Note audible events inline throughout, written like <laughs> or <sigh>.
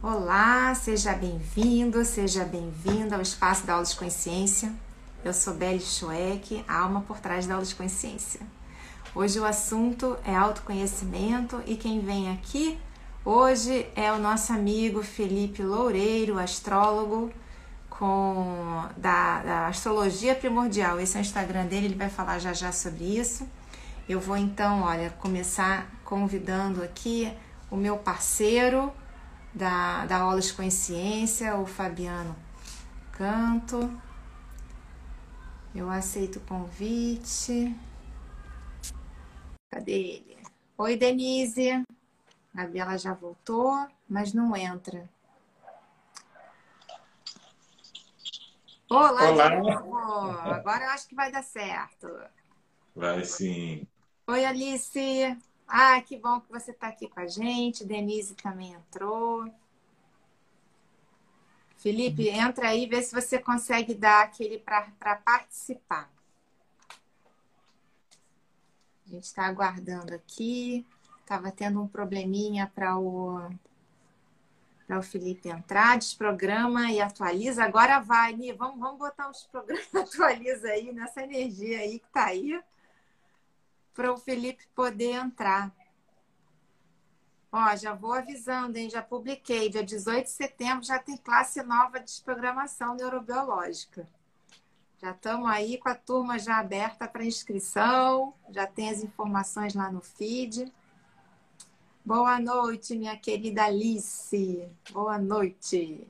Olá, seja bem-vindo, seja bem-vinda ao Espaço da Aula de Consciência. Eu sou Belle Schweck, a alma por trás da Aula de Consciência. Hoje o assunto é autoconhecimento e quem vem aqui hoje é o nosso amigo Felipe Loureiro, astrólogo com da, da Astrologia Primordial. Esse é o Instagram dele, ele vai falar já já sobre isso. Eu vou então, olha, começar convidando aqui o meu parceiro da, da Aulas de Consciência, o Fabiano Canto. Eu aceito o convite. Cadê ele? Oi, Denise. A Gabriela já voltou, mas não entra. Olá, Olá. Agora eu acho que vai dar certo. Vai sim. Oi, Alice. Ah, que bom que você está aqui com a gente. Denise também entrou. Felipe, entra aí, vê se você consegue dar aquele para participar. A gente está aguardando aqui. Estava tendo um probleminha para o para o Felipe entrar, desprograma e atualiza. Agora vai, Ni, vamos, vamos botar uns programas, <laughs> atualiza aí nessa energia aí que está aí, para o Felipe poder entrar. Ó, já vou avisando, hein? Já publiquei. Dia 18 de setembro já tem classe nova de desprogramação neurobiológica. Já estamos aí com a turma já aberta para inscrição, já tem as informações lá no feed. Boa noite, minha querida Alice. Boa noite.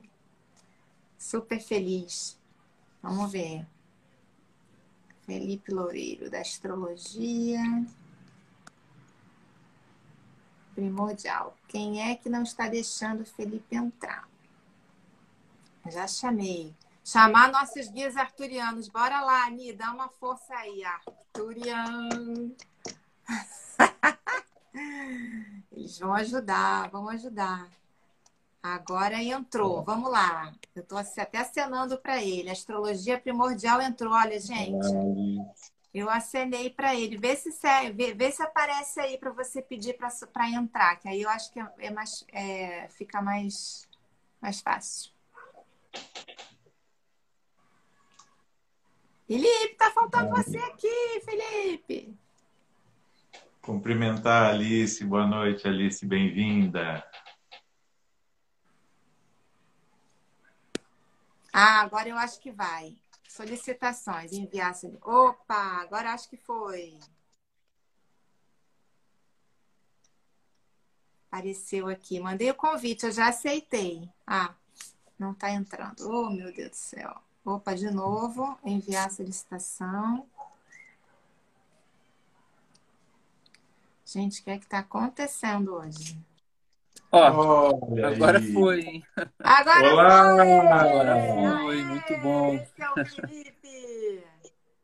Super feliz. Vamos ver. Felipe Loureiro, da Astrologia. Primordial. Quem é que não está deixando Felipe entrar? Já chamei. Chamar nossos guias arturianos. Bora lá, Ani, dá uma força aí, Arturiano. <laughs> Eles vão ajudar, vão ajudar. Agora entrou, vamos lá. Eu estou até acenando para ele. Astrologia primordial entrou. Olha, gente, eu acenei para ele. Vê se, vê, vê se aparece aí para você pedir para entrar, que aí eu acho que é mais, é, fica mais, mais fácil. Felipe, tá faltando você aqui, Felipe. Cumprimentar a Alice. Boa noite, Alice. Bem-vinda. Ah, agora eu acho que vai. Solicitações, enviar. Opa, agora acho que foi. Apareceu aqui. Mandei o convite, eu já aceitei. Ah, não está entrando. Oh, meu Deus do céu. Opa, de novo. Enviar solicitação. Gente, o que é que está acontecendo hoje? Ó, agora aí. foi, hein? Agora Olá! foi! Agora foi, muito bom. Esse é o Felipe!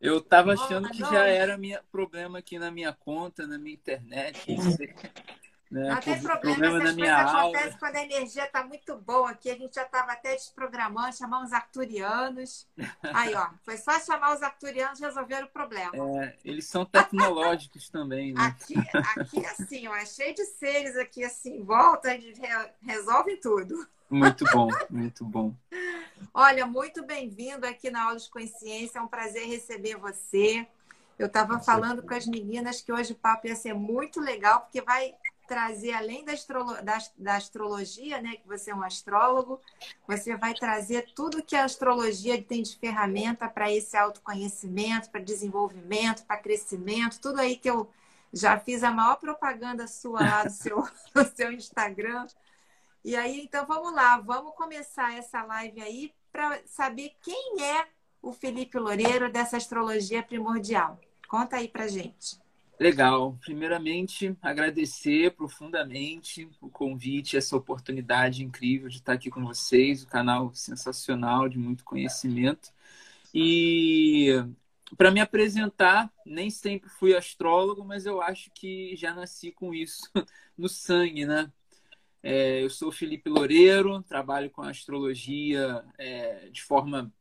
Eu tava achando que já era minha problema aqui na minha conta, na minha internet. Né? Não tem problema, problema essas coisas acontecem quando a energia está muito boa aqui. A gente já estava até desprogramando, chamar os arturianos. Aí, ó, foi só chamar os arturianos resolveram o problema. É, eles são tecnológicos também, né? Aqui, aqui assim, ó, é cheio de seres aqui assim, volta, eles resolvem tudo. Muito bom, muito bom. Olha, muito bem-vindo aqui na Aula de Consciência. É um prazer receber você. Eu estava falando com as meninas que hoje o papo ia ser muito legal, porque vai trazer, além da, astrolo da, da, astrologia, né, que você é um astrólogo, você vai trazer tudo que a astrologia tem de ferramenta para esse autoconhecimento, para desenvolvimento, para crescimento, tudo aí que eu já fiz a maior propaganda sua lá no seu, <laughs> seu Instagram. E aí, então vamos lá, vamos começar essa live aí para saber quem é o Felipe Loureiro dessa astrologia primordial. Conta aí para gente. Legal. Primeiramente, agradecer profundamente o convite, essa oportunidade incrível de estar aqui com vocês, o canal sensacional de muito conhecimento. E para me apresentar, nem sempre fui astrólogo, mas eu acho que já nasci com isso <laughs> no sangue, né? É, eu sou Felipe Loureiro, trabalho com astrologia é, de forma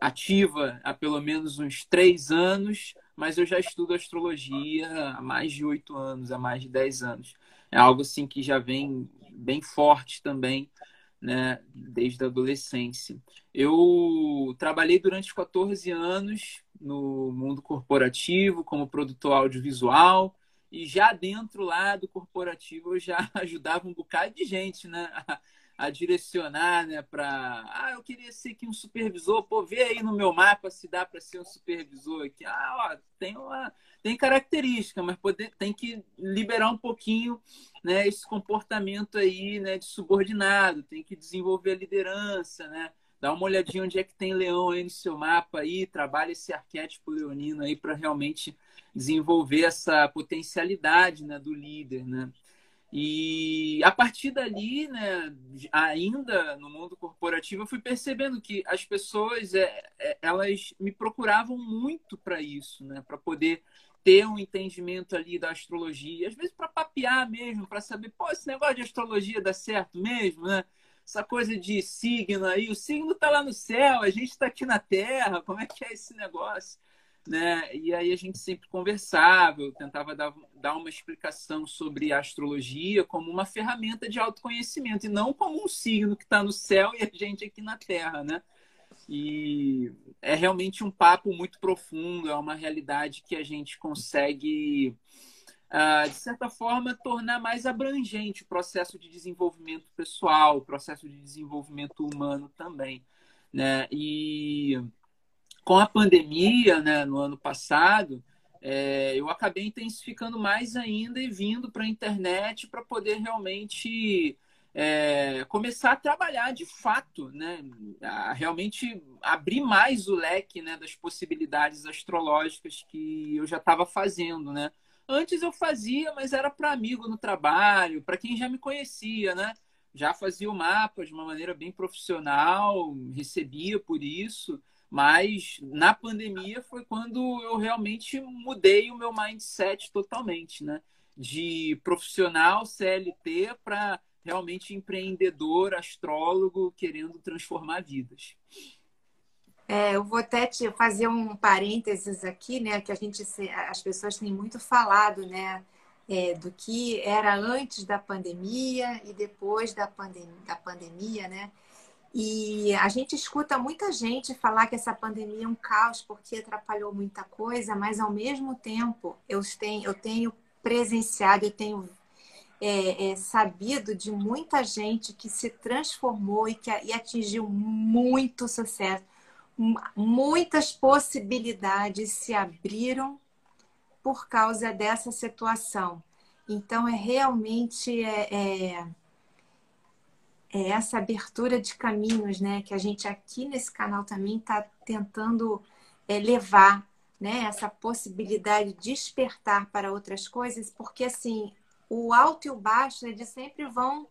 ativa há pelo menos uns três anos mas eu já estudo astrologia há mais de oito anos, há mais de dez anos. É algo assim que já vem bem forte também né, desde a adolescência. Eu trabalhei durante 14 anos no mundo corporativo como produtor audiovisual e já dentro lá do corporativo eu já <laughs> ajudava um bocado de gente, né, a, a direcionar, né, para ah, eu queria ser aqui um supervisor, pô, vê aí no meu mapa se dá para ser um supervisor aqui. Ah, ó, tem uma tem característica, mas poder, tem que liberar um pouquinho né, esse comportamento aí né, de subordinado, tem que desenvolver a liderança, né? Dá uma olhadinha onde é que tem leão aí no seu mapa aí, trabalha esse arquétipo leonino aí para realmente desenvolver essa potencialidade né, do líder, né? E a partir dali, né, ainda no mundo corporativo, eu fui percebendo que as pessoas, é, é, elas me procuravam muito para isso, né, para poder ter um entendimento ali da astrologia, às vezes para papear mesmo, para saber, pô, esse negócio de astrologia dá certo mesmo, né? Essa coisa de signo aí, o signo está lá no céu, a gente está aqui na Terra, como é que é esse negócio? Né? E aí a gente sempre conversava, eu tentava dar, dar uma explicação sobre a astrologia como uma ferramenta de autoconhecimento e não como um signo que está no céu e a gente aqui na Terra, né? E é realmente um papo muito profundo, é uma realidade que a gente consegue, uh, de certa forma, tornar mais abrangente o processo de desenvolvimento pessoal, o processo de desenvolvimento humano também. Né? E com a pandemia, né, no ano passado, é, eu acabei intensificando mais ainda e vindo para a internet para poder realmente é, começar a trabalhar de fato, né? A realmente abrir mais o leque né, das possibilidades astrológicas que eu já estava fazendo, né? Antes eu fazia, mas era para amigo no trabalho, para quem já me conhecia, né? Já fazia o mapa de uma maneira bem profissional, recebia por isso, mas na pandemia foi quando eu realmente mudei o meu mindset totalmente, né? De profissional CLT para realmente empreendedor, astrólogo, querendo transformar vidas. É, eu vou até te fazer um parênteses aqui, né? Que a gente, as pessoas têm muito falado, né? É, do que era antes da pandemia e depois da, pandem da pandemia, né? E a gente escuta muita gente falar que essa pandemia é um caos porque atrapalhou muita coisa, mas ao mesmo tempo eu tenho, eu tenho presenciado, eu tenho é, é, sabido de muita gente que se transformou e que e atingiu muito sucesso. Muitas possibilidades se abriram por causa dessa situação. Então, é realmente é, é, é essa abertura de caminhos né, que a gente aqui nesse canal também está tentando é, levar né, essa possibilidade de despertar para outras coisas, porque assim o alto e o baixo, eles sempre vão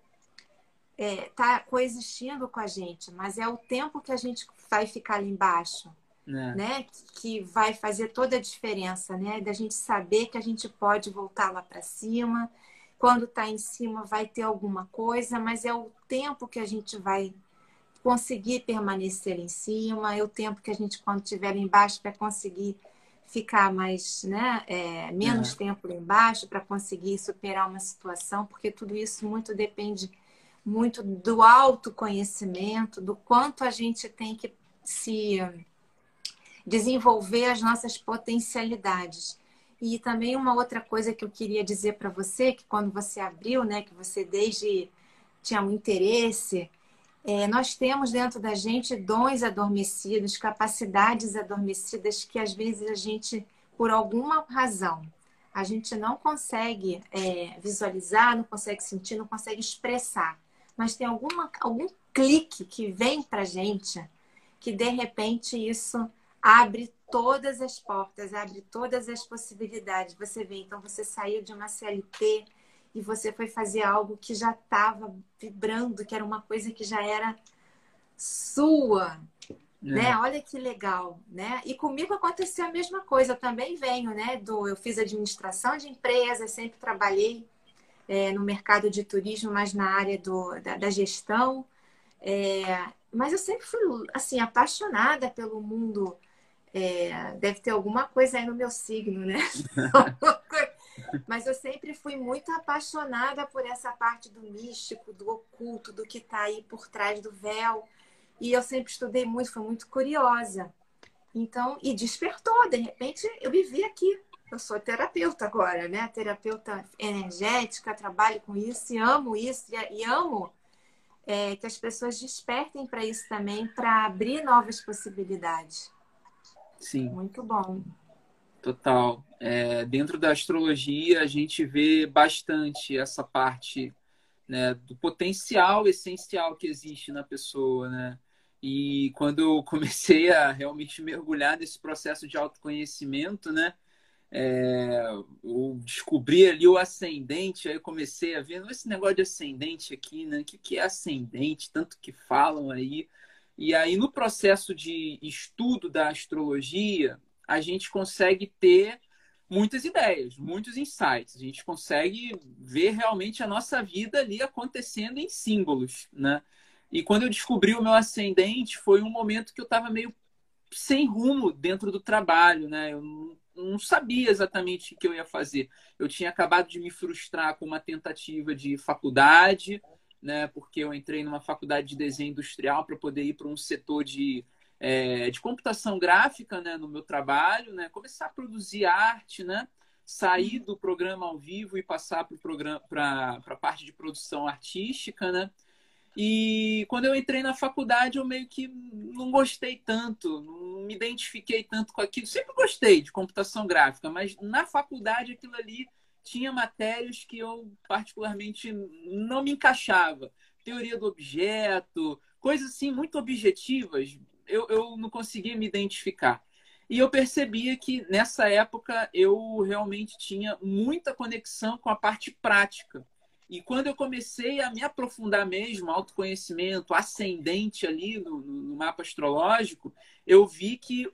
estar é, tá coexistindo com a gente, mas é o tempo que a gente vai ficar ali embaixo, é. né? Que vai fazer toda a diferença, né? Da gente saber que a gente pode voltar lá para cima. Quando está em cima, vai ter alguma coisa, mas é o tempo que a gente vai conseguir permanecer em cima, é o tempo que a gente, quando estiver embaixo, vai conseguir ficar mais, né, é, menos é. tempo embaixo para conseguir superar uma situação, porque tudo isso muito depende muito do autoconhecimento, do quanto a gente tem que se desenvolver as nossas potencialidades. E também uma outra coisa que eu queria dizer para você, que quando você abriu, né, que você desde tinha um interesse é, nós temos dentro da gente dons adormecidos, capacidades adormecidas que às vezes a gente, por alguma razão, a gente não consegue é, visualizar, não consegue sentir, não consegue expressar. Mas tem alguma, algum clique que vem para gente que de repente isso abre todas as portas, abre todas as possibilidades. Você vê, então você saiu de uma CLT, e você foi fazer algo que já estava vibrando, que era uma coisa que já era sua, é. né? Olha que legal, né? E comigo aconteceu a mesma coisa. Eu também venho, né? Do, eu fiz administração de empresas, sempre trabalhei é, no mercado de turismo, mas na área do, da, da gestão. É, mas eu sempre fui assim apaixonada pelo mundo. É, deve ter alguma coisa aí no meu signo, né? <laughs> Mas eu sempre fui muito apaixonada por essa parte do místico, do oculto, do que está aí por trás do véu. E eu sempre estudei muito, fui muito curiosa. Então, e despertou, de repente eu vivi aqui. Eu sou terapeuta agora, né? Terapeuta energética, trabalho com isso e amo isso e, amo é, que as pessoas despertem para isso também, para abrir novas possibilidades. Sim. Muito bom. Total. É, dentro da astrologia, a gente vê bastante essa parte né, do potencial essencial que existe na pessoa, né? E quando eu comecei a realmente mergulhar nesse processo de autoconhecimento, né? É, eu descobri ali o ascendente, aí eu comecei a ver esse negócio de ascendente aqui, né? O que, que é ascendente? Tanto que falam aí. E aí, no processo de estudo da astrologia, a gente consegue ter muitas ideias, muitos insights. A gente consegue ver realmente a nossa vida ali acontecendo em símbolos, né? E quando eu descobri o meu ascendente, foi um momento que eu estava meio sem rumo dentro do trabalho, né? Eu não, não sabia exatamente o que eu ia fazer. Eu tinha acabado de me frustrar com uma tentativa de faculdade, né? Porque eu entrei numa faculdade de desenho industrial para poder ir para um setor de, é, de computação gráfica, né? No meu trabalho, né? Começar a produzir arte, né? Sair do programa ao vivo e passar para programa para a parte de produção artística, né? E quando eu entrei na faculdade, eu meio que não gostei tanto, não me identifiquei tanto com aquilo. Sempre gostei de computação gráfica, mas na faculdade aquilo ali tinha matérias que eu particularmente não me encaixava. Teoria do objeto, coisas assim muito objetivas, eu, eu não conseguia me identificar. E eu percebia que nessa época eu realmente tinha muita conexão com a parte prática e quando eu comecei a me aprofundar mesmo, autoconhecimento ascendente ali no, no, mapa astrológico, eu vi que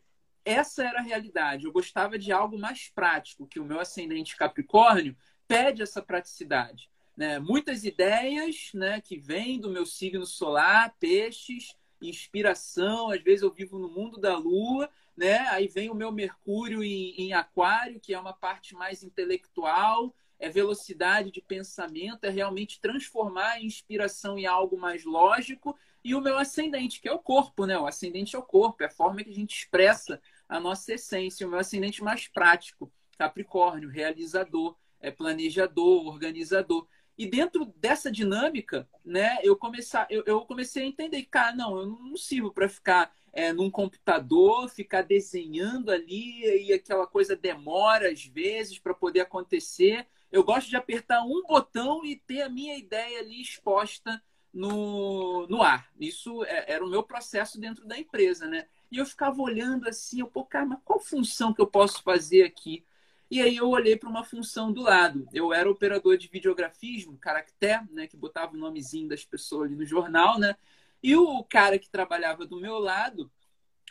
essa era a realidade. Eu gostava de algo mais prático, que o meu ascendente Capricórnio pede essa praticidade. Né? Muitas ideias né, que vêm do meu signo solar, peixes, inspiração. Às vezes eu vivo no mundo da lua, né? aí vem o meu Mercúrio em, em Aquário, que é uma parte mais intelectual é velocidade de pensamento, é realmente transformar a inspiração em algo mais lógico. E o meu ascendente, que é o corpo, né? O ascendente é o corpo, é a forma que a gente expressa a nossa essência. O meu ascendente mais prático, Capricórnio, realizador, é planejador, organizador. E dentro dessa dinâmica, né, eu, começar, eu, eu comecei a entender que, cara, não, eu não sirvo para ficar é, num computador, ficar desenhando ali e aquela coisa demora às vezes para poder acontecer. Eu gosto de apertar um botão e ter a minha ideia ali exposta no, no ar. Isso é, era o meu processo dentro da empresa, né? E eu ficava olhando assim, eu, pô, cara, mas qual função que eu posso fazer aqui? E aí eu olhei para uma função do lado. Eu era operador de videografismo, caractere, né, que botava o nomezinho das pessoas ali no jornal, né? E o cara que trabalhava do meu lado,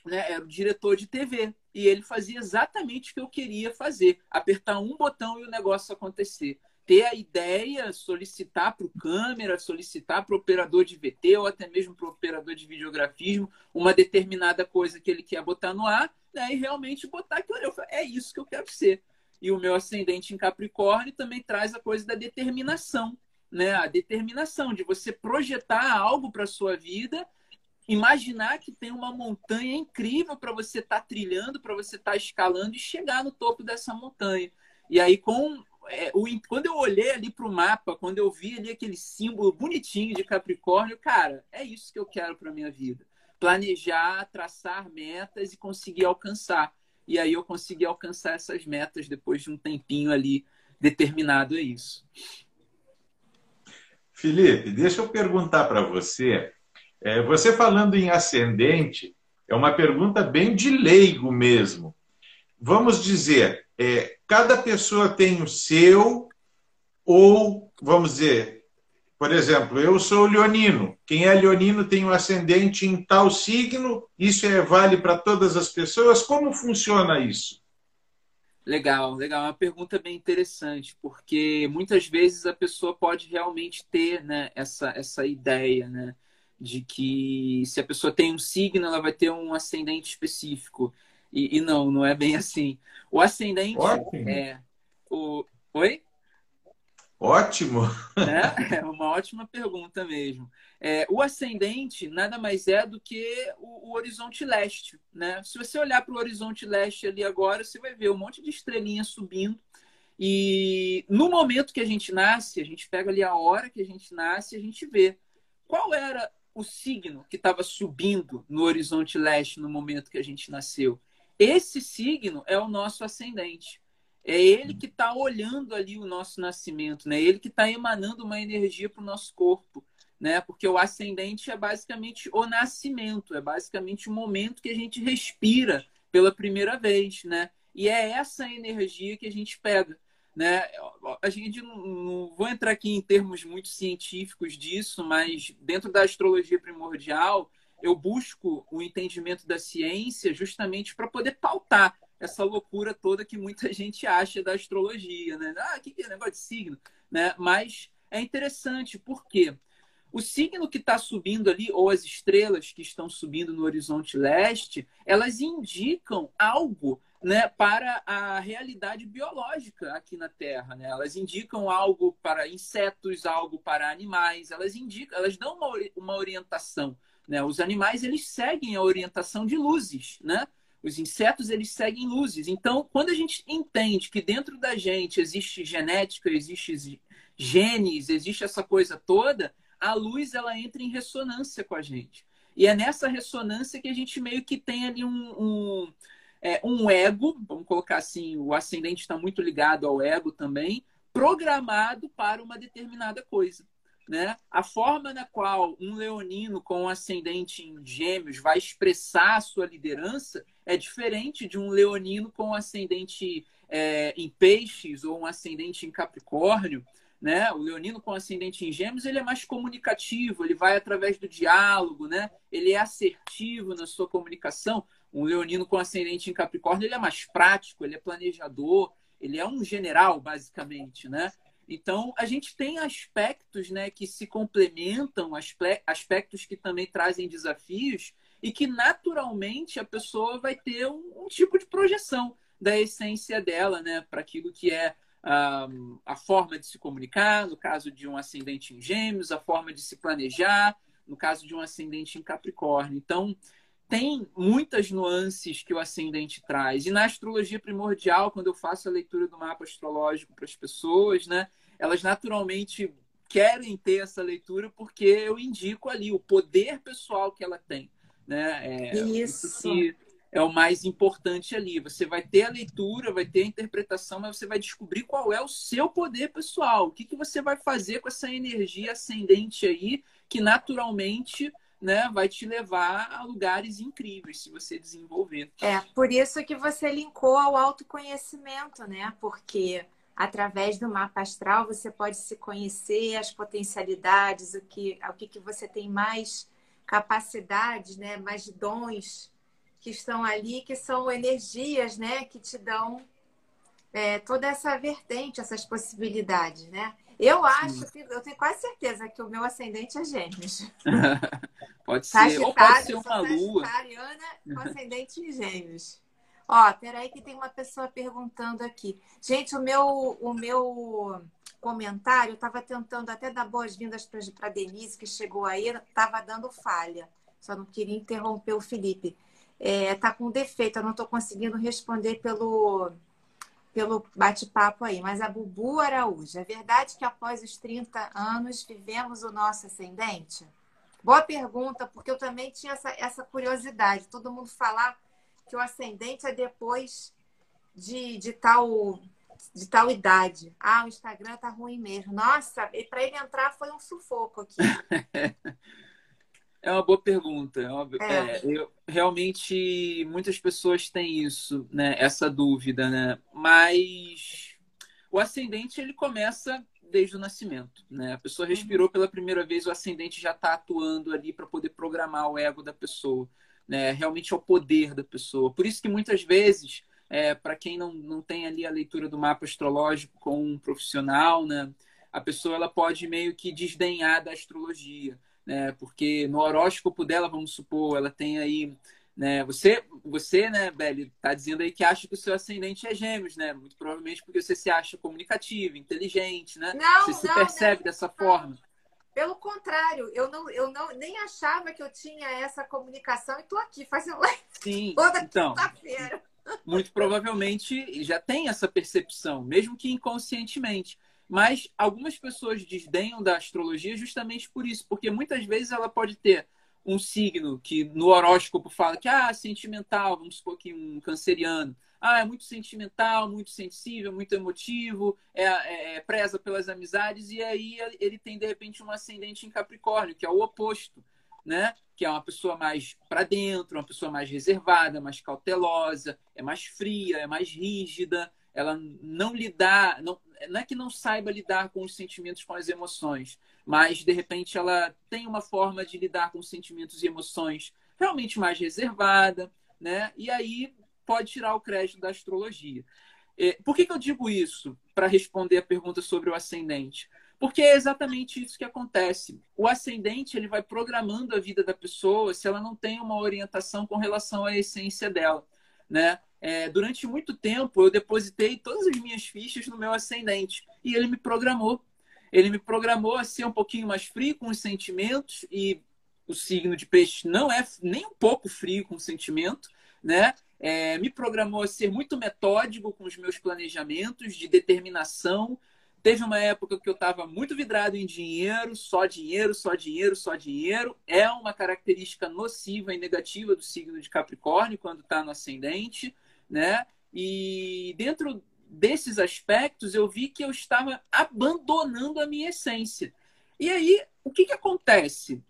né, era o diretor de TV e ele fazia exatamente o que eu queria fazer: apertar um botão e o negócio acontecer. Ter a ideia, solicitar para o câmera, solicitar para o operador de VT ou até mesmo para o operador de videografismo uma determinada coisa que ele quer botar no ar, né, e realmente botar aquilo. Eu falei, é isso que eu quero ser. E o meu ascendente em Capricórnio também traz a coisa da determinação, né? A determinação de você projetar algo para sua vida imaginar que tem uma montanha incrível para você estar tá trilhando, para você estar tá escalando e chegar no topo dessa montanha. E aí, com é, o, quando eu olhei ali para o mapa, quando eu vi ali aquele símbolo bonitinho de Capricórnio, cara, é isso que eu quero para minha vida. Planejar, traçar metas e conseguir alcançar. E aí eu consegui alcançar essas metas depois de um tempinho ali determinado a isso. Felipe, deixa eu perguntar para você é, você falando em ascendente, é uma pergunta bem de leigo mesmo. Vamos dizer, é, cada pessoa tem o seu, ou, vamos dizer, por exemplo, eu sou leonino. Quem é leonino tem um ascendente em tal signo, isso é, vale para todas as pessoas? Como funciona isso? Legal, legal. É uma pergunta bem interessante, porque muitas vezes a pessoa pode realmente ter né, essa, essa ideia, né? de que se a pessoa tem um signo, ela vai ter um ascendente específico. E, e não, não é bem assim. O ascendente Ótimo. é. O, Oi? Ótimo! É, é uma ótima pergunta mesmo. É, o ascendente nada mais é do que o, o horizonte leste. Né? Se você olhar para o horizonte leste ali agora, você vai ver um monte de estrelinhas subindo. E no momento que a gente nasce, a gente pega ali a hora que a gente nasce, a gente vê qual era o signo que estava subindo no horizonte leste no momento que a gente nasceu. Esse signo é o nosso ascendente. É ele que está olhando ali o nosso nascimento, né? Ele que está emanando uma energia para o nosso corpo, né? Porque o ascendente é basicamente o nascimento, é basicamente o momento que a gente respira pela primeira vez, né? E é essa energia que a gente pega, né? A gente não, não vou entrar aqui em termos muito científicos disso, mas dentro da astrologia primordial eu busco o entendimento da ciência justamente para poder pautar essa loucura toda que muita <laughs> gente acha da astrologia, né? Ah, que, que é negócio de signo? Né? Mas é interessante, porque o signo que está subindo ali, ou as estrelas que estão subindo no horizonte leste, elas indicam algo né, para a realidade biológica aqui na Terra. Né? Elas indicam algo para insetos, algo para animais, elas indicam, elas dão uma, uma orientação. Né? Os animais eles seguem a orientação de luzes, né? Os insetos eles seguem luzes. Então, quando a gente entende que dentro da gente existe genética, existe genes, existe essa coisa toda, a luz ela entra em ressonância com a gente. E é nessa ressonância que a gente meio que tem ali um, um, é, um ego, vamos colocar assim, o ascendente está muito ligado ao ego também, programado para uma determinada coisa. Né? A forma na qual um leonino com ascendente em gêmeos vai expressar a sua liderança é diferente de um leonino com ascendente é, em peixes ou um ascendente em capricórnio. Né? O leonino com ascendente em gêmeos ele é mais comunicativo, ele vai através do diálogo, né? ele é assertivo na sua comunicação. Um leonino com ascendente em capricórnio ele é mais prático, ele é planejador, ele é um general, basicamente. Né? Então, a gente tem aspectos né, que se complementam, aspectos que também trazem desafios e que naturalmente a pessoa vai ter um, um tipo de projeção da essência dela né, para aquilo que é um, a forma de se comunicar, no caso de um ascendente em gêmeos, a forma de se planejar, no caso de um ascendente em Capricórnio. Então, tem muitas nuances que o ascendente traz. E na astrologia primordial, quando eu faço a leitura do mapa astrológico para as pessoas, né, elas naturalmente querem ter essa leitura porque eu indico ali o poder pessoal que ela tem. Né? É, isso. isso que é o mais importante ali. Você vai ter a leitura, vai ter a interpretação, mas você vai descobrir qual é o seu poder pessoal. O que, que você vai fazer com essa energia ascendente aí, que naturalmente né, vai te levar a lugares incríveis se você desenvolver. É, por isso que você linkou ao autoconhecimento, né? Porque através do mapa astral você pode se conhecer as potencialidades, o que, o que, que você tem mais capacidades, né, mais dons que estão ali, que são energias, né, que te dão é, toda essa vertente, essas possibilidades, né? Eu acho que eu tenho quase certeza que o meu ascendente é Gêmeos. <laughs> pode ser, ou pode ser uma lua. com ascendente em Gêmeos. Ó, peraí que tem uma pessoa perguntando aqui. Gente, o meu, o meu comentário, eu estava tentando até dar boas-vindas para a Denise, que chegou aí, estava dando falha. Só não queria interromper o Felipe. É, tá com defeito, eu não estou conseguindo responder pelo, pelo bate-papo aí. Mas a Bubu Araújo, é verdade que após os 30 anos vivemos o nosso ascendente? Boa pergunta, porque eu também tinha essa, essa curiosidade. Todo mundo falar que o ascendente é depois de, de tal de tal idade. Ah, o Instagram tá ruim mesmo. Nossa, para ele entrar foi um sufoco aqui. <laughs> É uma boa pergunta. É uma... É. É, eu, realmente, muitas pessoas têm isso, né? Essa dúvida, né? Mas o ascendente ele começa desde o nascimento, né? A pessoa respirou pela primeira vez, o ascendente já está atuando ali para poder programar o ego da pessoa, né? Realmente é o poder da pessoa. Por isso que muitas vezes é, para quem não, não tem ali a leitura do mapa astrológico com um profissional, né, a pessoa ela pode meio que desdenhar da astrologia, né, porque no horóscopo dela, vamos supor, ela tem aí Né? Você, você, né, Beli, tá dizendo aí que acha que o seu ascendente é gêmeos, né? Muito provavelmente porque você se acha comunicativo, inteligente, né? Não, você se não, percebe não, dessa forma. Pelo contrário, eu não, eu não nem achava que eu tinha essa comunicação e tô aqui fazendo live Sim, <laughs> toda então, quinta-feira. muito provavelmente já tem essa percepção, mesmo que inconscientemente. Mas algumas pessoas desdenham da astrologia justamente por isso, porque muitas vezes ela pode ter um signo que no horóscopo fala que ah, sentimental, vamos supor que um canceriano, ah, é muito sentimental, muito sensível, muito emotivo, é, é, é, preza pelas amizades, e aí ele tem de repente um ascendente em Capricórnio, que é o oposto, né? Que é uma pessoa mais para dentro, uma pessoa mais reservada, mais cautelosa, é mais fria, é mais rígida, ela não lidar, não, não é que não saiba lidar com os sentimentos, com as emoções, mas de repente ela tem uma forma de lidar com sentimentos e emoções realmente mais reservada, né? E aí pode tirar o crédito da astrologia. É, por que, que eu digo isso para responder a pergunta sobre o ascendente? Porque é exatamente isso que acontece. O ascendente ele vai programando a vida da pessoa se ela não tem uma orientação com relação à essência dela, né? É, durante muito tempo eu depositei todas as minhas fichas no meu ascendente e ele me programou ele me programou a ser um pouquinho mais frio com os sentimentos e o signo de peixe não é nem um pouco frio com o sentimento, né? É, me programou a ser muito metódico com os meus planejamentos, de determinação. Teve uma época que eu estava muito vidrado em dinheiro, só dinheiro, só dinheiro, só dinheiro. É uma característica nociva e negativa do signo de Capricórnio quando está no ascendente, né? E dentro desses aspectos, eu vi que eu estava abandonando a minha essência. E aí, o que, que acontece?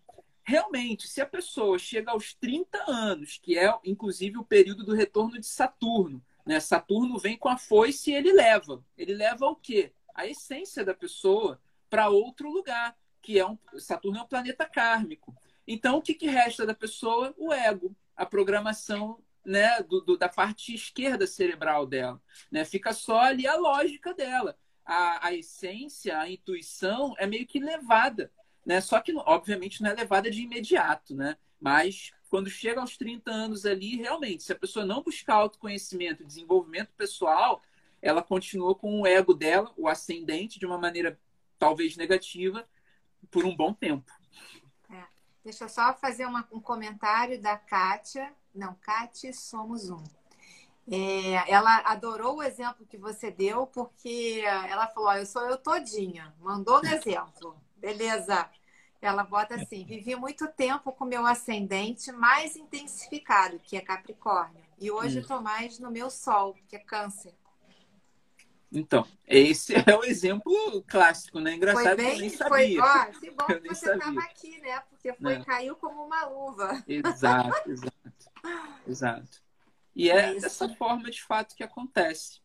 Realmente, se a pessoa chega aos 30 anos, que é inclusive o período do retorno de Saturno, né? Saturno vem com a foice e ele leva. Ele leva o quê? A essência da pessoa para outro lugar, que é um Saturno é um planeta kármico. Então, o que, que resta da pessoa? O ego, a programação né, do, do, da parte esquerda cerebral dela. Né? Fica só ali a lógica dela. A, a essência, a intuição é meio que levada. Né? Só que, obviamente, não é levada de imediato. Né? Mas quando chega aos 30 anos ali, realmente, se a pessoa não buscar autoconhecimento, desenvolvimento pessoal, ela continua com o ego dela, o ascendente, de uma maneira talvez negativa, por um bom tempo. É. Deixa eu só fazer uma, um comentário da Kátia. Não, Kátia, somos um. É, ela adorou o exemplo que você deu, porque ela falou: Eu sou eu todinha. Mandou no exemplo. Beleza. Ela bota assim: Vivi muito tempo com meu ascendente mais intensificado, que é Capricórnio. E hoje estou mais no meu Sol, que é Câncer. Então, esse <laughs> é o exemplo clássico, né? Engraçado foi bem, que eu nem sabia. Foi, ó, que bom <laughs> que você estava aqui, né? Porque foi, é. caiu como uma luva. Exato, exato. Exato. E é, é dessa forma, de fato, que acontece.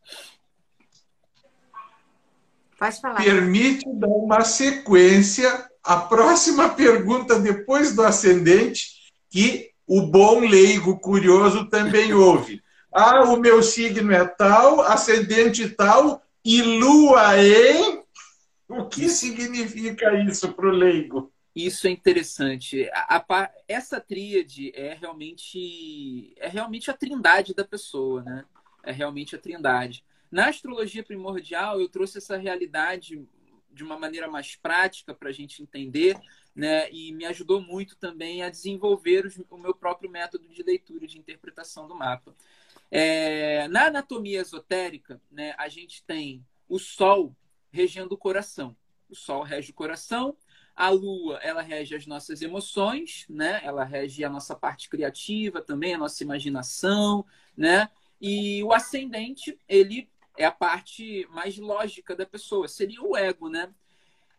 Pode falar. Permite dar uma sequência à próxima pergunta depois do ascendente, que o bom leigo curioso também ouve. Ah, o meu signo é tal, ascendente tal e lua em. O que significa isso para o leigo? Isso é interessante. A, a, essa tríade é realmente é realmente a trindade da pessoa, né? É realmente a trindade. Na astrologia primordial, eu trouxe essa realidade de uma maneira mais prática para a gente entender, né? E me ajudou muito também a desenvolver o meu próprio método de leitura, de interpretação do mapa. É, na anatomia esotérica, né, a gente tem o Sol regendo o coração. O Sol rege o coração, a Lua ela rege as nossas emoções, né? Ela rege a nossa parte criativa também, a nossa imaginação, né? E o ascendente ele é a parte mais lógica da pessoa, seria o ego, né?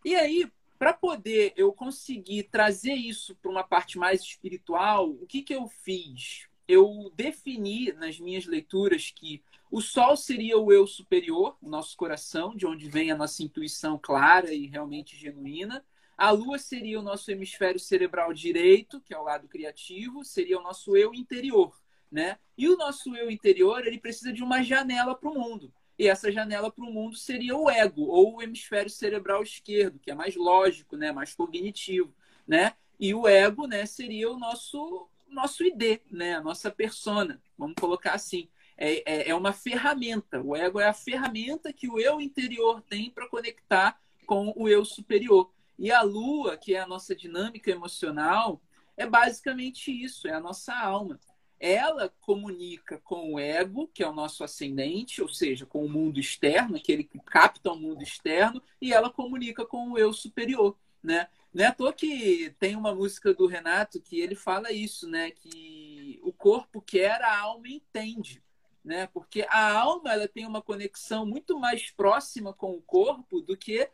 E aí, para poder eu conseguir trazer isso para uma parte mais espiritual, o que, que eu fiz? eu defini nas minhas leituras que o Sol seria o eu superior, o nosso coração, de onde vem a nossa intuição clara e realmente genuína. A Lua seria o nosso hemisfério cerebral direito, que é o lado criativo, seria o nosso eu interior, né? E o nosso eu interior, ele precisa de uma janela para o mundo. E essa janela para o mundo seria o ego, ou o hemisfério cerebral esquerdo, que é mais lógico, né? mais cognitivo, né? E o ego, né, seria o nosso nosso ID, né? A nossa persona, vamos colocar assim. É, é, é uma ferramenta. O ego é a ferramenta que o eu interior tem para conectar com o eu superior. E a lua, que é a nossa dinâmica emocional, é basicamente isso, é a nossa alma. Ela comunica com o ego, que é o nosso ascendente, ou seja, com o mundo externo, aquele que capta o mundo externo, e ela comunica com o eu superior, né? Não é à toa que tem uma música do Renato que ele fala isso, né? Que o corpo quer, a alma entende, né? Porque a alma ela tem uma conexão muito mais próxima com o corpo do que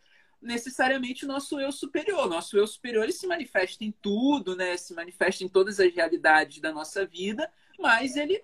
necessariamente o nosso eu superior. Nosso eu superior ele se manifesta em tudo, né? Se manifesta em todas as realidades da nossa vida, mas ele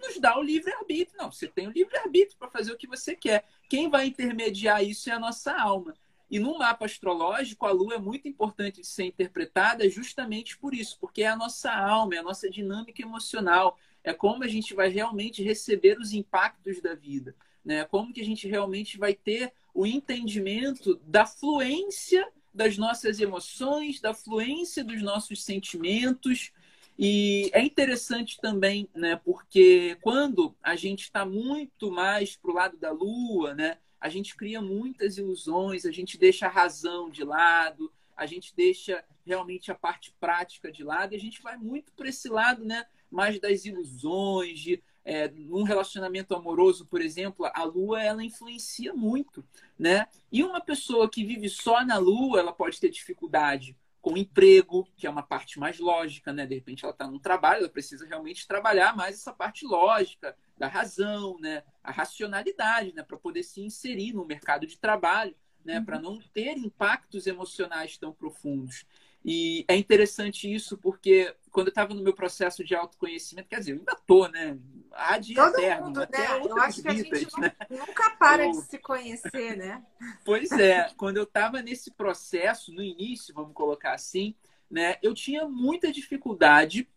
nos dá o livre-arbítrio. Não, você tem o livre-arbítrio para fazer o que você quer. Quem vai intermediar isso é a nossa alma. E no mapa astrológico, a lua é muito importante de ser interpretada justamente por isso, porque é a nossa alma, é a nossa dinâmica emocional, é como a gente vai realmente receber os impactos da vida, né? Como que a gente realmente vai ter o entendimento da fluência das nossas emoções, da fluência dos nossos sentimentos. E é interessante também, né, porque quando a gente está muito mais para o lado da lua, né, a gente cria muitas ilusões, a gente deixa a razão de lado, a gente deixa realmente a parte prática de lado e a gente vai muito para esse lado né, mais das ilusões, de é, num relacionamento amoroso, por exemplo, a lua ela influencia muito, né? E uma pessoa que vive só na lua, ela pode ter dificuldade com o emprego, que é uma parte mais lógica, né? De repente ela está no trabalho, ela precisa realmente trabalhar mais essa parte lógica da razão, né? A racionalidade, né? Para poder se inserir no mercado de trabalho, né? Para não ter impactos emocionais tão profundos. E é interessante isso porque quando eu estava no meu processo de autoconhecimento, quer dizer, eu ainda estou, né? Há de Todo eterno, mundo, né? Eu acho que a gente né? nunca para eu... de se conhecer, né? <laughs> Pois é, quando eu estava nesse processo, no início, vamos colocar assim, né? Eu tinha muita dificuldade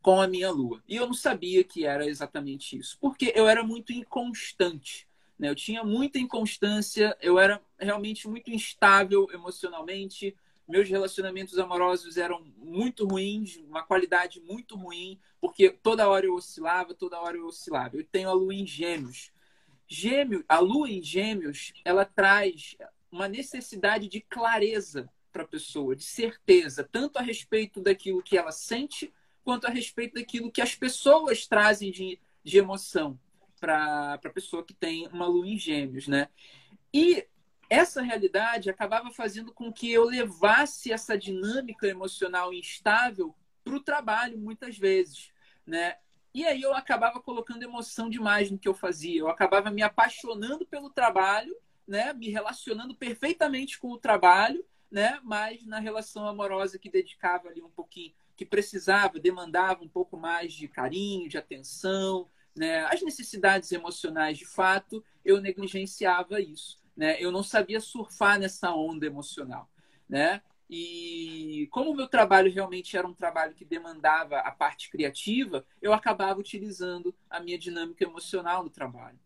com a minha lua. E eu não sabia que era exatamente isso, porque eu era muito inconstante. Né? Eu tinha muita inconstância, eu era realmente muito instável emocionalmente, meus relacionamentos amorosos eram muito ruins, uma qualidade muito ruim, porque toda hora eu oscilava, toda hora eu oscilava. Eu tenho a lua em gêmeos. Gêmeo, a lua em gêmeos, ela traz uma necessidade de clareza para a pessoa, de certeza, tanto a respeito daquilo que ela sente, quanto a respeito daquilo que as pessoas trazem de, de emoção para a pessoa que tem uma lua em gêmeos, né? E essa realidade acabava fazendo com que eu levasse essa dinâmica emocional instável para o trabalho, muitas vezes, né? E aí eu acabava colocando emoção demais no que eu fazia. Eu acabava me apaixonando pelo trabalho, né? Me relacionando perfeitamente com o trabalho, né? Mas na relação amorosa que dedicava ali um pouquinho, que precisava, demandava um pouco mais de carinho, de atenção, né? As necessidades emocionais, de fato, eu negligenciava isso né? Eu não sabia surfar nessa onda emocional, né? E como o meu trabalho realmente era um trabalho que demandava a parte criativa, eu acabava utilizando a minha dinâmica emocional no trabalho.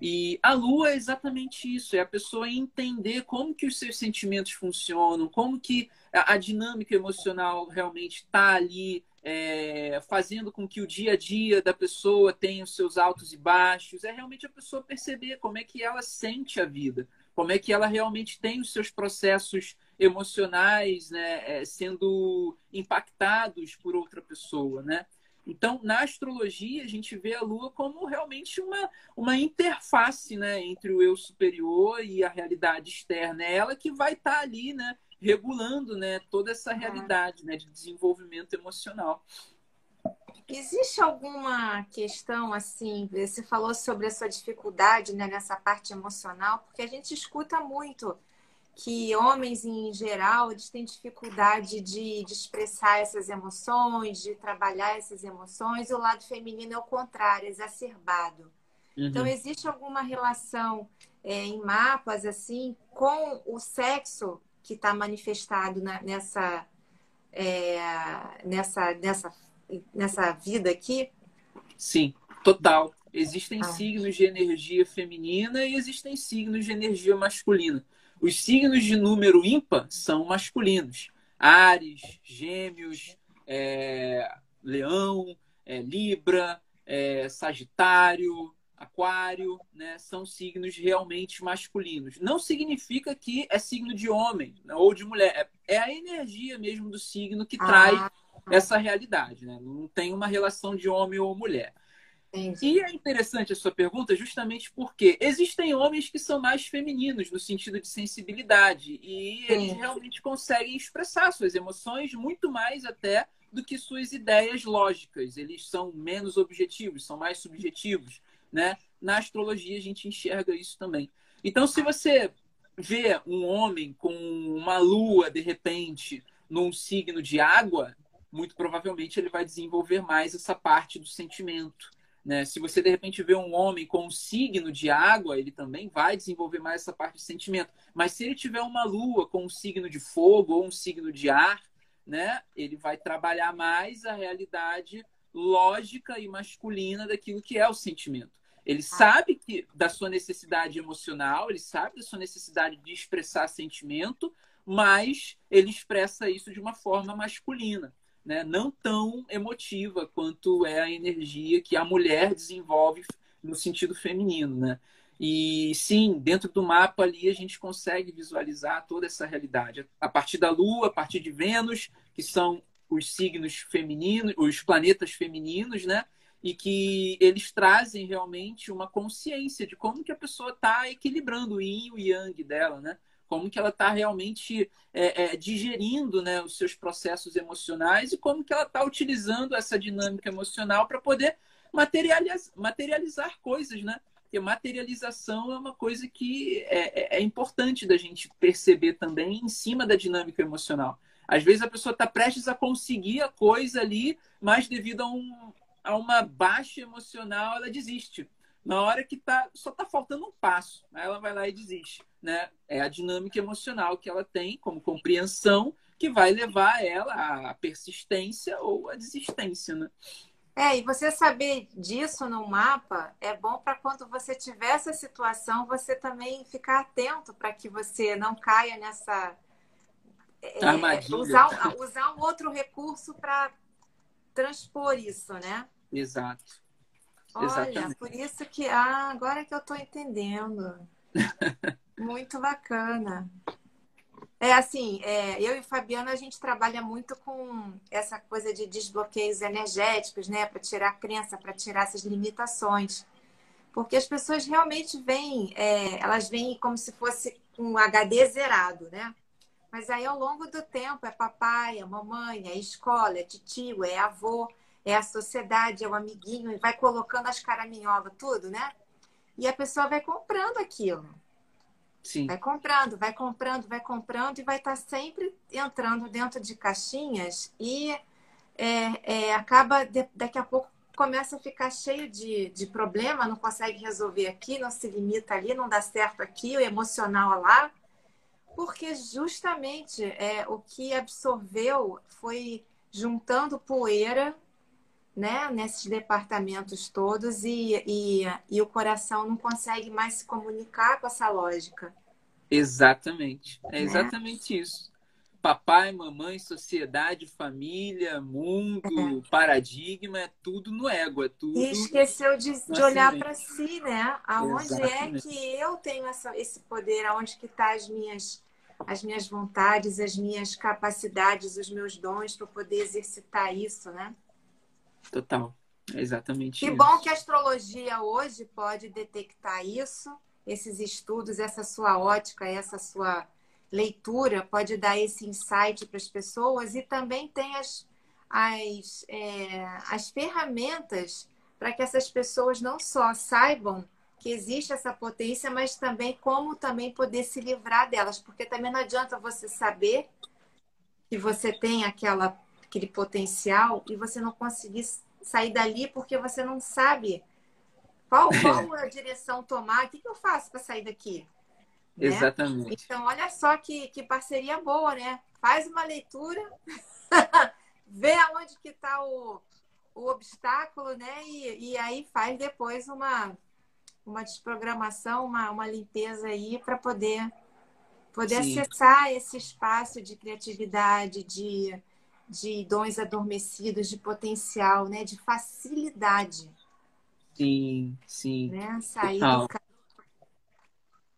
E a lua é exatamente isso, é a pessoa entender como que os seus sentimentos funcionam, como que a, dinâmica emocional realmente está ali é, fazendo com que o dia a dia da pessoa tenha os seus altos e baixos, é realmente a pessoa perceber como é que ela sente a vida, como é que ela realmente tem os seus processos emocionais né, é, sendo impactados por outra pessoa, né? Então, na astrologia, a gente vê a Lua como realmente uma, uma interface né, entre o eu superior e a realidade externa. É ela que vai estar tá ali, né, regulando né, toda essa realidade né, de desenvolvimento emocional. Existe alguma questão assim? Você falou sobre a sua dificuldade né, nessa parte emocional, porque a gente escuta muito que homens em geral eles têm dificuldade de, de expressar essas emoções, de trabalhar essas emoções, e o lado feminino é o contrário, exacerbado. Uhum. Então existe alguma relação é, em mapas assim com o sexo que está manifestado na, nessa, é, nessa, nessa, nessa vida aqui? Sim, total. Existem ah. signos de energia feminina e existem signos de energia masculina. Os signos de número ímpar são masculinos. Ares, Gêmeos, é, Leão, é, Libra, é, Sagitário, Aquário, né, são signos realmente masculinos. Não significa que é signo de homem né, ou de mulher. É, é a energia mesmo do signo que ah. traz essa realidade. Né? Não tem uma relação de homem ou mulher. Entendi. E é interessante a sua pergunta justamente porque existem homens que são mais femininos no sentido de sensibilidade e Sim. eles realmente conseguem expressar suas emoções muito mais até do que suas ideias lógicas. Eles são menos objetivos, são mais subjetivos, né? Na astrologia a gente enxerga isso também. Então, se você vê um homem com uma lua de repente num signo de água, muito provavelmente ele vai desenvolver mais essa parte do sentimento né? Se você de repente vê um homem com um signo de água, ele também vai desenvolver mais essa parte de sentimento. Mas se ele tiver uma lua com um signo de fogo ou um signo de ar, né? Ele vai trabalhar mais a realidade lógica e masculina daquilo que é o sentimento. Ele ah. sabe que da sua necessidade emocional, ele sabe da sua necessidade de expressar sentimento, mas ele expressa isso de uma forma masculina né, não tão emotiva quanto é a energia que a mulher desenvolve no sentido feminino, né? E sim, dentro do mapa ali a gente consegue visualizar toda essa realidade. A partir da Lua, a partir de Vênus, que são os signos femininos, os planetas femininos, né? E que eles trazem realmente uma consciência de como que a pessoa está equilibrando o yin e o yang dela, né? Como que ela está realmente é, é, digerindo né, os seus processos emocionais e como que ela está utilizando essa dinâmica emocional para poder materializar, materializar coisas, né? Porque materialização é uma coisa que é, é, é importante da gente perceber também em cima da dinâmica emocional. Às vezes a pessoa está prestes a conseguir a coisa ali, mas devido a, um, a uma baixa emocional, ela desiste na hora que tá, só está faltando um passo. Aí ela vai lá e desiste. Né? É a dinâmica emocional que ela tem como compreensão que vai levar ela à persistência ou à desistência. Né? É, e você saber disso no mapa é bom para quando você tiver essa situação, você também ficar atento para que você não caia nessa. É, Armadilha. Usar, usar um outro recurso para transpor isso, né? Exato. Olha, Exatamente. por isso que. Ah, agora que eu estou entendendo. <laughs> muito bacana. É assim, é, eu e Fabiana, a gente trabalha muito com essa coisa de desbloqueios energéticos, né? Para tirar a crença, para tirar essas limitações. Porque as pessoas realmente vêm, é, elas vêm como se fosse um HD zerado, né? Mas aí ao longo do tempo é papai, é mamãe, é escola, é tio, é avô é a sociedade, é o amiguinho, e vai colocando as caraminholas, tudo, né? E a pessoa vai comprando aquilo. Sim. Vai comprando, vai comprando, vai comprando e vai estar tá sempre entrando dentro de caixinhas e é, é, acaba, de, daqui a pouco, começa a ficar cheio de, de problema, não consegue resolver aqui, não se limita ali, não dá certo aqui, o emocional lá, porque justamente é, o que absorveu foi juntando poeira né, nesses departamentos todos e, e, e o coração não consegue mais se comunicar com essa lógica. Exatamente. É né? exatamente isso. Papai, mamãe, sociedade, família, mundo, é. paradigma, é tudo no ego, é tudo. E esqueceu de, de olhar para si, né? Aonde Exatamente. é que eu tenho essa, esse poder, aonde que tá as minhas as minhas vontades, as minhas capacidades, os meus dons para poder exercitar isso, né? Total. É exatamente que isso. bom que a astrologia hoje pode detectar isso, esses estudos, essa sua ótica, essa sua leitura pode dar esse insight para as pessoas e também tem as, as, é, as ferramentas para que essas pessoas não só saibam que existe essa potência, mas também como também poder se livrar delas, porque também não adianta você saber que você tem aquela aquele potencial e você não conseguir sair dali porque você não sabe qual, <laughs> qual a direção tomar, o que, que eu faço para sair daqui? Né? Exatamente. Então, olha só que, que parceria boa, né? Faz uma leitura, <laughs> vê aonde que está o, o obstáculo, né? E, e aí faz depois uma, uma desprogramação, uma, uma limpeza aí para poder, poder acessar esse espaço de criatividade, de de dons adormecidos, de potencial, né? De facilidade. Sim, sim. Né? Sair do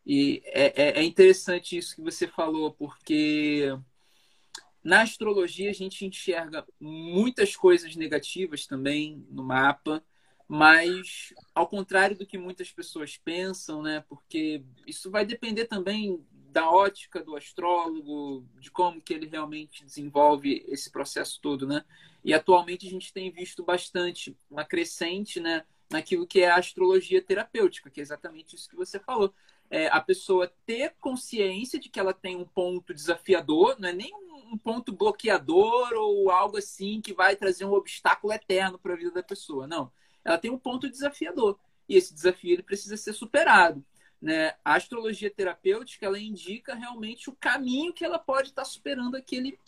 E é, é, é interessante isso que você falou, porque na astrologia a gente enxerga muitas coisas negativas também no mapa, mas ao contrário do que muitas pessoas pensam, né? Porque isso vai depender também da ótica do astrólogo, de como que ele realmente desenvolve esse processo todo, né? E atualmente a gente tem visto bastante uma crescente, né, naquilo que é a astrologia terapêutica, que é exatamente isso que você falou. É, a pessoa ter consciência de que ela tem um ponto desafiador, não é nem um ponto bloqueador ou algo assim que vai trazer um obstáculo eterno para a vida da pessoa. Não. Ela tem um ponto desafiador. E esse desafio ele precisa ser superado. Né? A astrologia terapêutica ela indica realmente o caminho que ela pode estar superando aquele,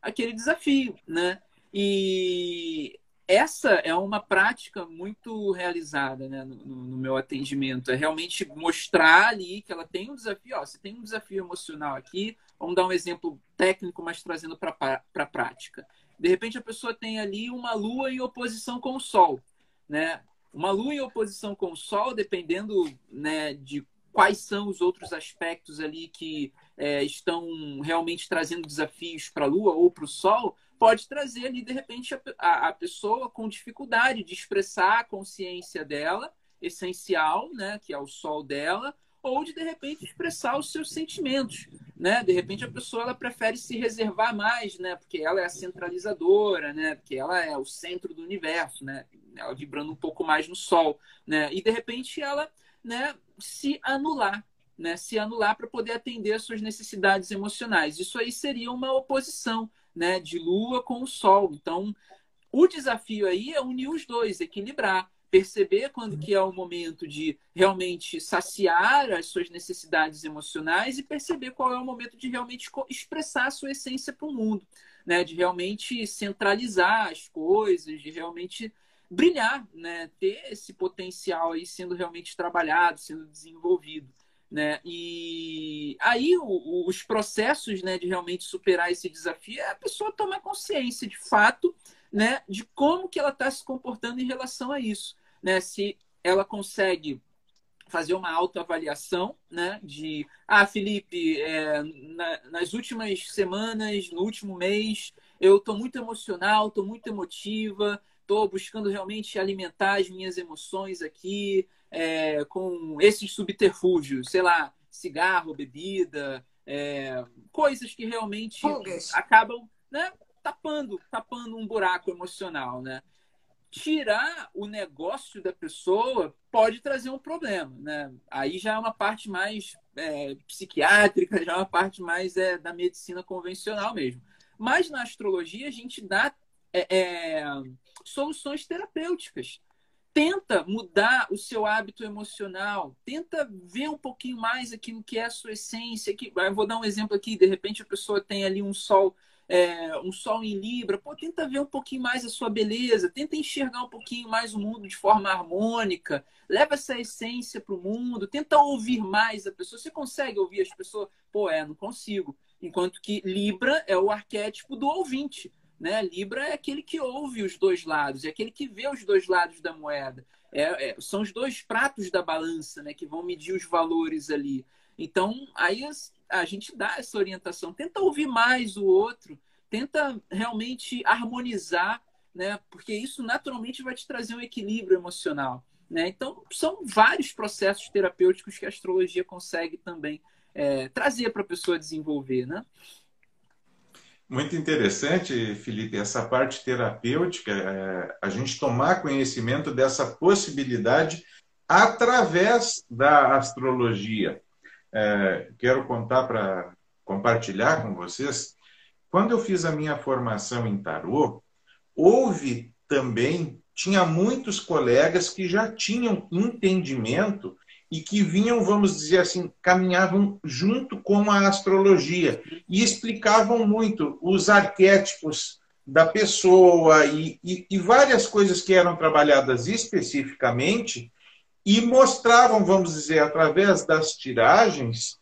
aquele desafio. Né? E essa é uma prática muito realizada né, no, no, meu atendimento. É realmente mostrar ali que ela tem um desafio. Ó, você tem um desafio emocional aqui. Vamos dar um exemplo técnico, mas trazendo para a prática. De repente, a pessoa tem ali uma lua em oposição com o sol. Né? Uma lua em oposição com o sol, dependendo né, de quais são os outros aspectos ali que é, estão realmente trazendo desafios para a Lua ou para o Sol, pode trazer ali, de repente, a, a, pessoa com dificuldade de expressar a consciência dela, essencial, né, que é o Sol dela, ou de, de repente, expressar os seus sentimentos. Né? De repente, a pessoa ela prefere se reservar mais, né? porque ela é a centralizadora, né? porque ela é o centro do universo, né? ela vibrando um pouco mais no Sol. Né? E, de repente, ela né, se anular, né, se anular para poder atender às suas necessidades emocionais. Isso aí seria uma oposição né, de Lua com o Sol. Então, o desafio aí é unir os dois, equilibrar, perceber quando que é o momento de realmente saciar as suas necessidades emocionais e perceber qual é o momento de realmente expressar a sua essência para o mundo, né? De realmente centralizar as coisas, de realmente brilhar, né? Ter esse potencial aí sendo realmente trabalhado, sendo desenvolvido. Né? E aí o, o, os processos né, de realmente superar esse desafio é a pessoa tomar consciência de fato né, de como que ela está se comportando em relação a isso. Né? Se ela consegue fazer uma autoavaliação né, de ah, Felipe, é, na, nas últimas semanas, no último mês, eu estou muito emocional, estou muito emotiva, estou buscando realmente alimentar as minhas emoções aqui é, com esses subterfúgios, sei lá, cigarro, bebida, é, coisas que realmente acabam né, tapando, tapando um buraco emocional, né? Tirar o negócio da pessoa pode trazer um problema, né? Aí já é uma parte mais é, psiquiátrica, já é uma parte mais é, da medicina convencional mesmo. Mas na astrologia a gente dá é, é soluções terapêuticas. Tenta mudar o seu hábito emocional, tenta ver um pouquinho mais aquilo que é a sua essência. Que, eu vou dar um exemplo aqui, de repente a pessoa tem ali um sol é, um sol em Libra, pô, tenta ver um pouquinho mais a sua beleza, tenta enxergar um pouquinho mais o mundo de forma harmônica, leva essa essência para o mundo, tenta ouvir mais a pessoa. Você consegue ouvir as pessoas? Pô, é, não consigo. Enquanto que Libra é o arquétipo do ouvinte. Né? Libra é aquele que ouve os dois lados, é aquele que vê os dois lados da moeda. É, é, são os dois pratos da balança né, que vão medir os valores ali. Então, aí a gente dá essa orientação. Tenta ouvir mais o outro, tenta realmente harmonizar, né? porque isso naturalmente vai te trazer um equilíbrio emocional. Né? Então, são vários processos terapêuticos que a astrologia consegue também é, trazer para a pessoa desenvolver. Né? Muito interessante, Felipe, essa parte terapêutica, é, a gente tomar conhecimento dessa possibilidade através da astrologia. É, quero contar para compartilhar com vocês. Quando eu fiz a minha formação em tarô, houve também, tinha muitos colegas que já tinham entendimento e que vinham, vamos dizer assim, caminhavam junto com a astrologia e explicavam muito os arquétipos da pessoa e, e, e várias coisas que eram trabalhadas especificamente e mostravam, vamos dizer, através das tiragens,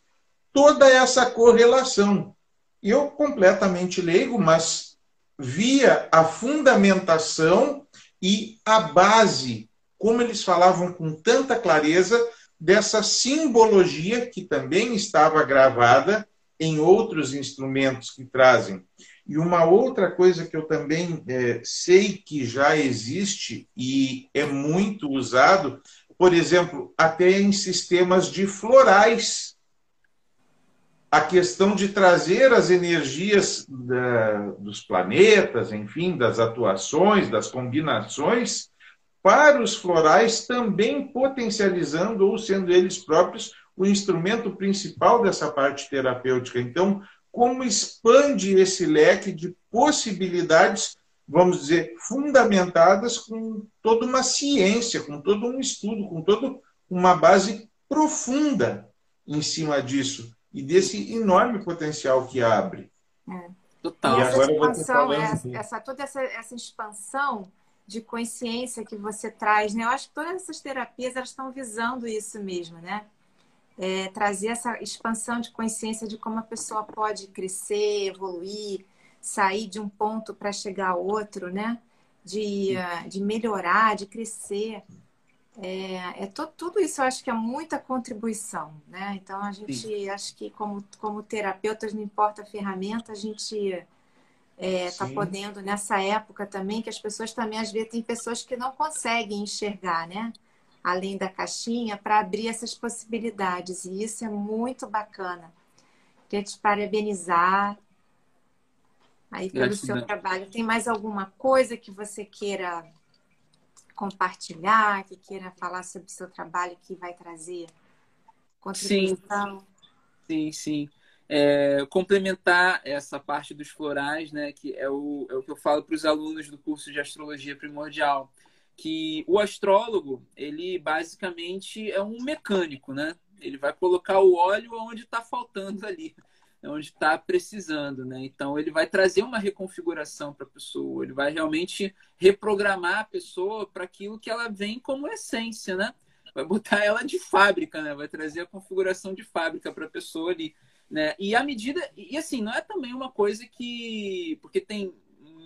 toda essa correlação. Eu, completamente leigo, mas via a fundamentação e a base, como eles falavam com tanta clareza, dessa simbologia que também estava gravada em outros instrumentos que trazem. E uma outra coisa que eu também é, sei que já existe e é muito usado, por exemplo, até em sistemas de florais. A questão de trazer as energias da, dos planetas, enfim, das atuações, das combinações, para os florais, também potencializando ou sendo eles próprios o instrumento principal dessa parte terapêutica. Então, como expande esse leque de possibilidades, vamos dizer, fundamentadas com toda uma ciência, com todo um estudo, com toda uma base profunda em cima disso e desse enorme potencial que abre. É. Total. E, essa expansão, essa, essa, toda essa, essa expansão de consciência que você traz, né? Eu acho que todas essas terapias elas estão visando isso mesmo, né? é, trazer essa expansão de consciência de como a pessoa pode crescer, evoluir, sair de um ponto para chegar a outro, né? De, uh, de melhorar, de crescer. É, é to, tudo isso eu acho que é muita contribuição, né? Então a gente Sim. acho que como, como terapeutas, não importa a ferramenta, a gente está é, tá podendo nessa época também que as pessoas também às vezes tem pessoas que não conseguem enxergar, né? além da caixinha para abrir essas possibilidades. E isso é muito bacana. Queria te parabenizar aí pelo Gratidão. seu trabalho. Tem mais alguma coisa que você queira compartilhar, que queira falar sobre o seu trabalho que vai trazer contribuição? Sim, sim. sim. É, complementar essa parte dos florais, né, que é o, é o que eu falo para os alunos do curso de astrologia primordial que o astrólogo, ele basicamente é um mecânico, né? Ele vai colocar o óleo onde está faltando ali, onde está precisando, né? Então ele vai trazer uma reconfiguração para a pessoa, ele vai realmente reprogramar a pessoa para aquilo que ela vem como essência, né? Vai botar ela de fábrica, né? Vai trazer a configuração de fábrica para a pessoa ali, né? E à medida e assim não é também uma coisa que porque tem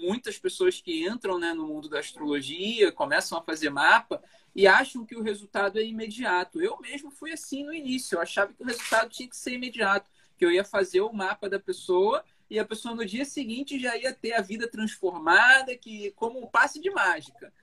muitas pessoas que entram né, no mundo da astrologia, começam a fazer mapa e acham que o resultado é imediato. Eu mesmo fui assim no início, eu achava que o resultado tinha que ser imediato, que eu ia fazer o mapa da pessoa e a pessoa no dia seguinte já ia ter a vida transformada, que como um passe de mágica.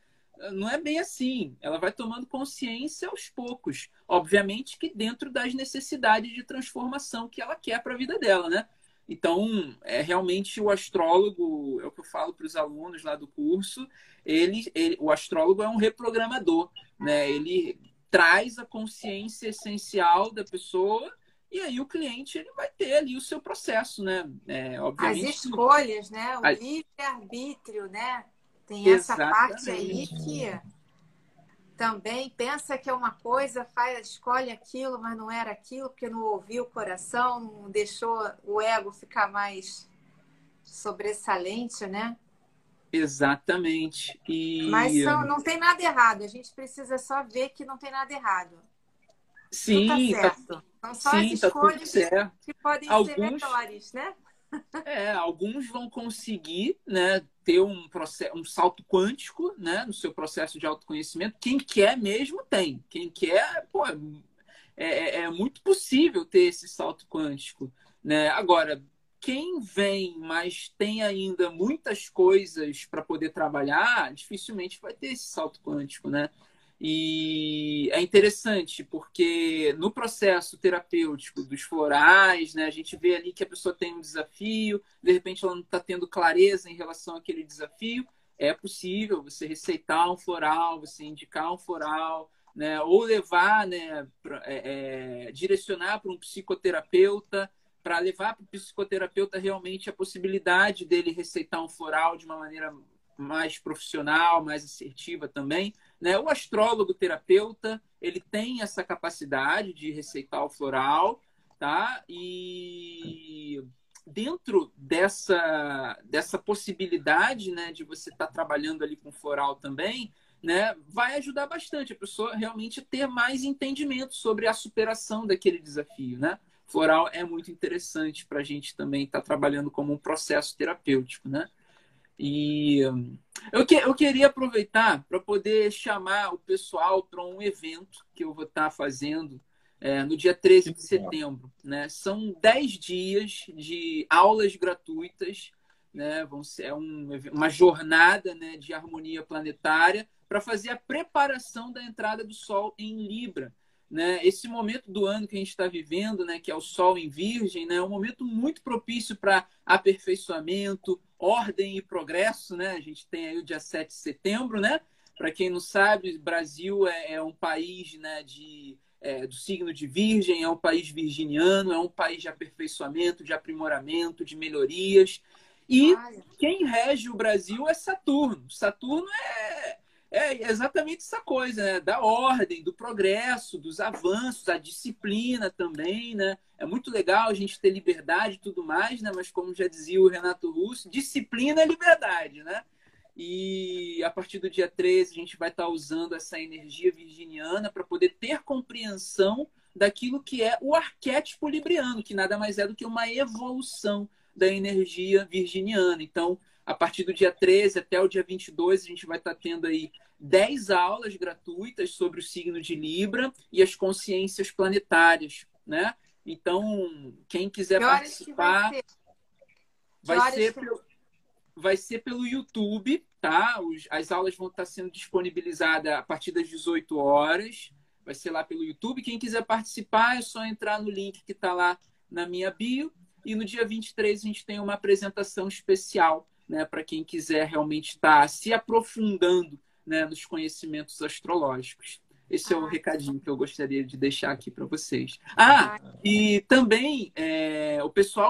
Não é bem assim. Ela vai tomando consciência aos poucos. Obviamente que dentro das necessidades de transformação que ela quer para a vida dela, né? Então, é realmente o astrólogo, é o que eu falo para os alunos lá do curso, ele, ele, o astrólogo é um reprogramador, né? Ele traz a consciência essencial da pessoa e aí o cliente ele vai ter ali o seu processo, né? É, obviamente, As escolhas, né? O a... livre-arbítrio, né? Tem essa Exatamente. parte aí que também pensa que é uma coisa, faz, escolhe aquilo, mas não era aquilo, porque não ouviu o coração, não deixou o ego ficar mais sobressalente, né? Exatamente. E... Mas são, não tem nada errado, a gente precisa só ver que não tem nada errado. Sim, tá certo. Tá... São só Sim, as tá escolhas tá que, que, podem Alguns... ser melhores, né? É, alguns vão conseguir né, ter um, processo, um salto quântico né, no seu processo de autoconhecimento. Quem quer mesmo tem. Quem quer, pô, é, é, é muito possível ter esse salto quântico. Né? Agora, quem vem, mas tem ainda muitas coisas para poder trabalhar, dificilmente vai ter esse salto quântico, né? E é interessante porque no processo terapêutico dos florais, né, a gente vê ali que a pessoa tem um desafio, de repente ela não está tendo clareza em relação àquele desafio. É possível você receitar um floral, você indicar um floral, né, ou levar, né, pra, é, é, direcionar para um psicoterapeuta, para levar para o psicoterapeuta realmente a possibilidade dele receitar um floral de uma maneira mais profissional, mais assertiva também. Né? O astrólogo terapeuta, ele tem essa capacidade de receitar o floral, tá? E dentro dessa, dessa possibilidade, né, de você estar tá trabalhando ali com floral também, né, vai ajudar bastante a pessoa realmente ter mais entendimento sobre a superação daquele desafio, né? Floral é muito interessante para a gente também estar tá trabalhando como um processo terapêutico, né? E eu, que, eu queria aproveitar para poder chamar o pessoal para um evento que eu vou estar tá fazendo é, no dia 13 de setembro. Né? São 10 dias de aulas gratuitas, né? Vão ser é um, uma jornada né, de harmonia planetária para fazer a preparação da entrada do Sol em Libra. Né? Esse momento do ano que a gente está vivendo, né, que é o Sol em Virgem, né, é um momento muito propício para aperfeiçoamento, ordem e progresso. Né? A gente tem aí o dia 7 de setembro. Né? Para quem não sabe, o Brasil é, é um país né, de, é, do signo de Virgem, é um país virginiano, é um país de aperfeiçoamento, de aprimoramento, de melhorias. E quem rege o Brasil é Saturno. Saturno é é exatamente essa coisa, né? Da ordem, do progresso, dos avanços, da disciplina também, né? É muito legal a gente ter liberdade e tudo mais, né? Mas como já dizia o Renato Russo, disciplina é liberdade, né? E a partir do dia 13 a gente vai estar usando essa energia virginiana para poder ter compreensão daquilo que é o arquétipo libriano, que nada mais é do que uma evolução da energia virginiana. Então, a partir do dia 13 até o dia 22, a gente vai estar tendo aí 10 aulas gratuitas sobre o signo de Libra e as consciências planetárias, né? Então, quem quiser que participar, vai, vai ser, pelo, vai ser pelo YouTube, tá? Os, as aulas vão estar sendo disponibilizadas a partir das 18 horas. Vai ser lá pelo YouTube. Quem quiser participar, é só entrar no link que está lá na minha bio. E no dia 23 a gente tem uma apresentação especial né, para quem quiser realmente estar tá se aprofundando né, nos conhecimentos astrológicos. Esse é o ah, recadinho que eu gostaria de deixar aqui para vocês. Ah, e também é, o pessoal